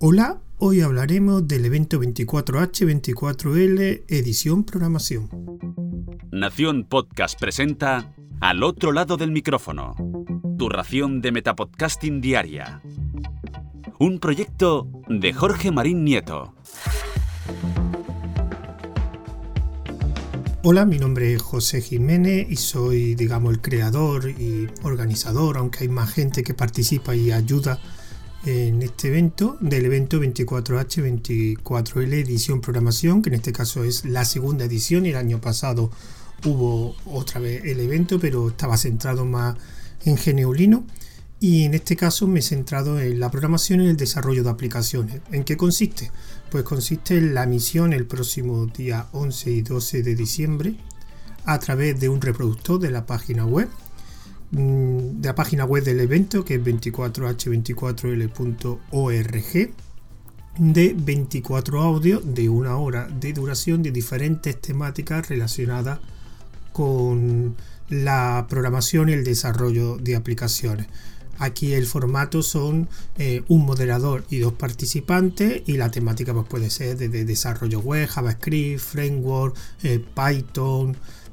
Hola, hoy hablaremos del evento 24H24L edición programación. Nación Podcast presenta Al otro lado del micrófono, tu ración de Metapodcasting diaria. Un proyecto de Jorge Marín Nieto. Hola, mi nombre es José Jiménez y soy, digamos, el creador y organizador, aunque hay más gente que participa y ayuda en este evento, del evento 24H24L edición programación, que en este caso es la segunda edición el año pasado hubo otra vez el evento, pero estaba centrado más en Geneulino. Y en este caso me he centrado en la programación y el desarrollo de aplicaciones. ¿En qué consiste? Pues consiste en la misión el próximo día 11 y 12 de diciembre a través de un reproductor de la página web de la página web del evento que es 24h24l.org de 24 audios de una hora de duración de diferentes temáticas relacionadas con la programación y el desarrollo de aplicaciones. Aquí el formato son eh, un moderador y dos participantes y la temática pues, puede ser desde desarrollo web, JavaScript, framework, eh, Python, Mm,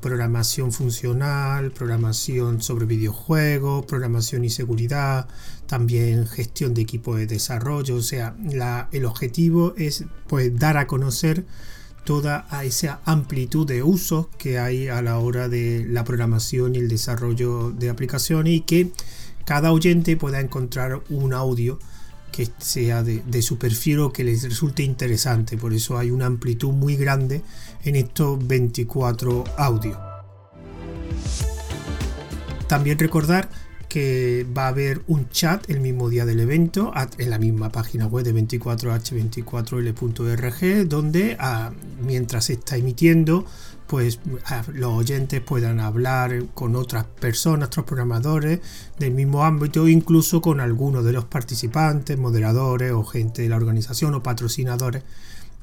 programación funcional, programación sobre videojuegos, programación y seguridad, también gestión de equipo de desarrollo. O sea, el objetivo es pues, dar a conocer toda esa amplitud de usos que hay a la hora de la programación y el desarrollo de aplicaciones y que cada oyente pueda encontrar un audio que sea de, su perfil o que les resulte interesante. Por eso hay una amplitud muy grande en estos 24 audios. También recordar que va a haber un chat el mismo día del evento en la misma página web de 24h24l.org donde ah, mientras se está emitiendo pues los oyentes puedan hablar con otras personas, otros programadores del mismo ámbito, incluso con algunos de los participantes, moderadores o gente de la organización o patrocinadores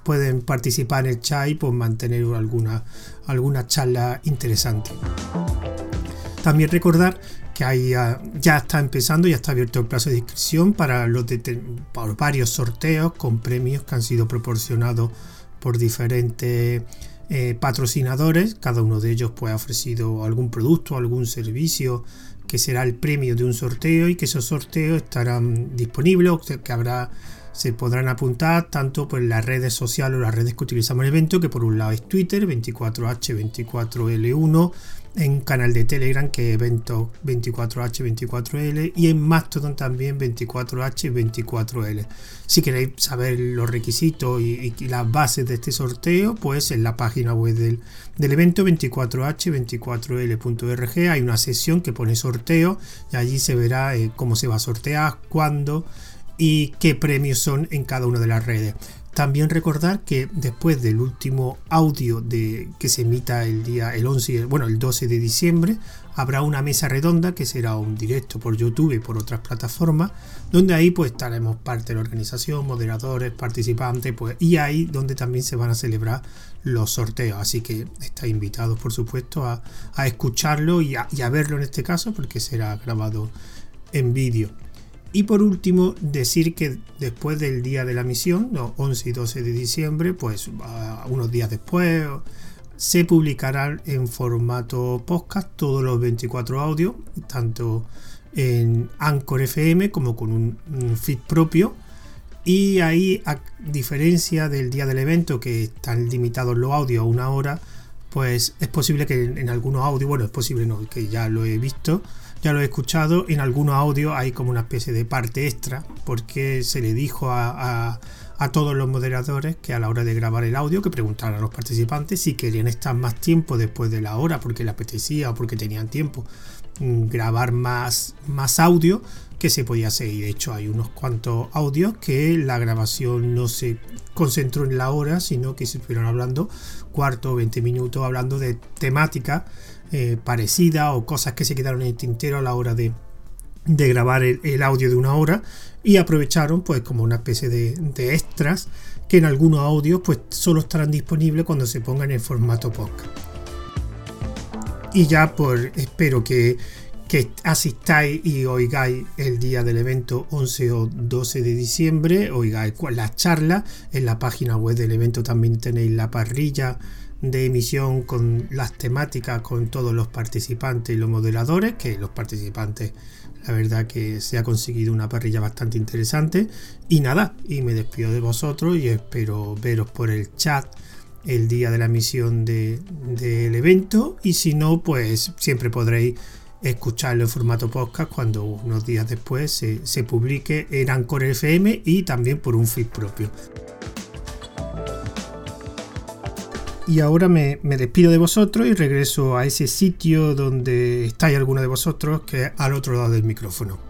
pueden participar en el chat y pues, mantener alguna, alguna charla interesante. También recordar que ahí ya, está empezando, ya está abierto el plazo de inscripción para los para varios sorteos con premios que han sido proporcionados por diferentes eh, patrocinadores, cada uno de ellos pues ha ofrecido algún producto, algún servicio que será el premio de un sorteo y que esos sorteos estarán disponibles, que habrá se podrán apuntar tanto por las redes sociales o las redes que utilizamos en el evento, que por un lado es Twitter, 24H24L1, en canal de Telegram que es evento 24H24L y en Mastodon también 24H24L. Si queréis saber los requisitos y, las bases de este sorteo, pues en la página web del, evento 24H24L.org hay una sesión que pone sorteo y allí se verá eh, cómo se va a sortear, cuándo y qué premios son en cada una de las redes. También recordar que después del último audio de, que se emita el día el 11, bueno, el 12 de diciembre, habrá una mesa redonda que será un directo por YouTube y por otras plataformas, donde ahí pues estaremos parte de la organización, moderadores, participantes, pues, y ahí donde también se van a celebrar los sorteos. Así que estáis invitados, por supuesto, a, escucharlo y a verlo en este caso, porque será grabado en vídeo. Y por último, decir que después del día de la misión, los 11 y 12 de diciembre, pues unos días después, se publicarán en formato podcast todos los 24 audios, tanto en Anchor FM como con un, feed propio. Y ahí, a diferencia del día del evento, que están limitados los audios a una hora, pues es posible que en, algunos audios, bueno, es posible no, que ya lo he visto, ya lo he escuchado, en algunos audios hay como una especie de parte extra, porque se le dijo a, todos los moderadores que a la hora de grabar el audio, que preguntaran a los participantes si querían estar más tiempo después de la hora, porque le apetecía o porque tenían tiempo mm, grabar más, más audio que se podía hacer. Y de hecho hay unos cuantos audios que la grabación no se concentró en la hora, sino que se estuvieron hablando cuarto o 20 minutos hablando de temática eh, parecida o cosas que se quedaron en el tintero a la hora de, grabar el, audio de una hora y aprovecharon pues como una especie de, extras que en algunos audios pues solo estarán disponibles cuando se pongan en formato podcast. Y ya por espero que, que asistáis y oigáis el día del evento 11 o 12 de diciembre, oigáis la charla, en la página web del evento también tenéis la parrilla de emisión con las temáticas, con todos los participantes y los moderadores, que los participantes, la verdad que se ha conseguido una parrilla bastante interesante. Y nada, y me despido de vosotros y espero veros por el chat el día de la emisión del evento y si no, pues siempre podréis escucharlo en formato podcast cuando unos días después se, se publique en Anchor FM y también por un feed propio. Y ahora me, me, despido de vosotros y regreso a ese sitio donde estáis alguno de vosotros, que al otro lado del micrófono.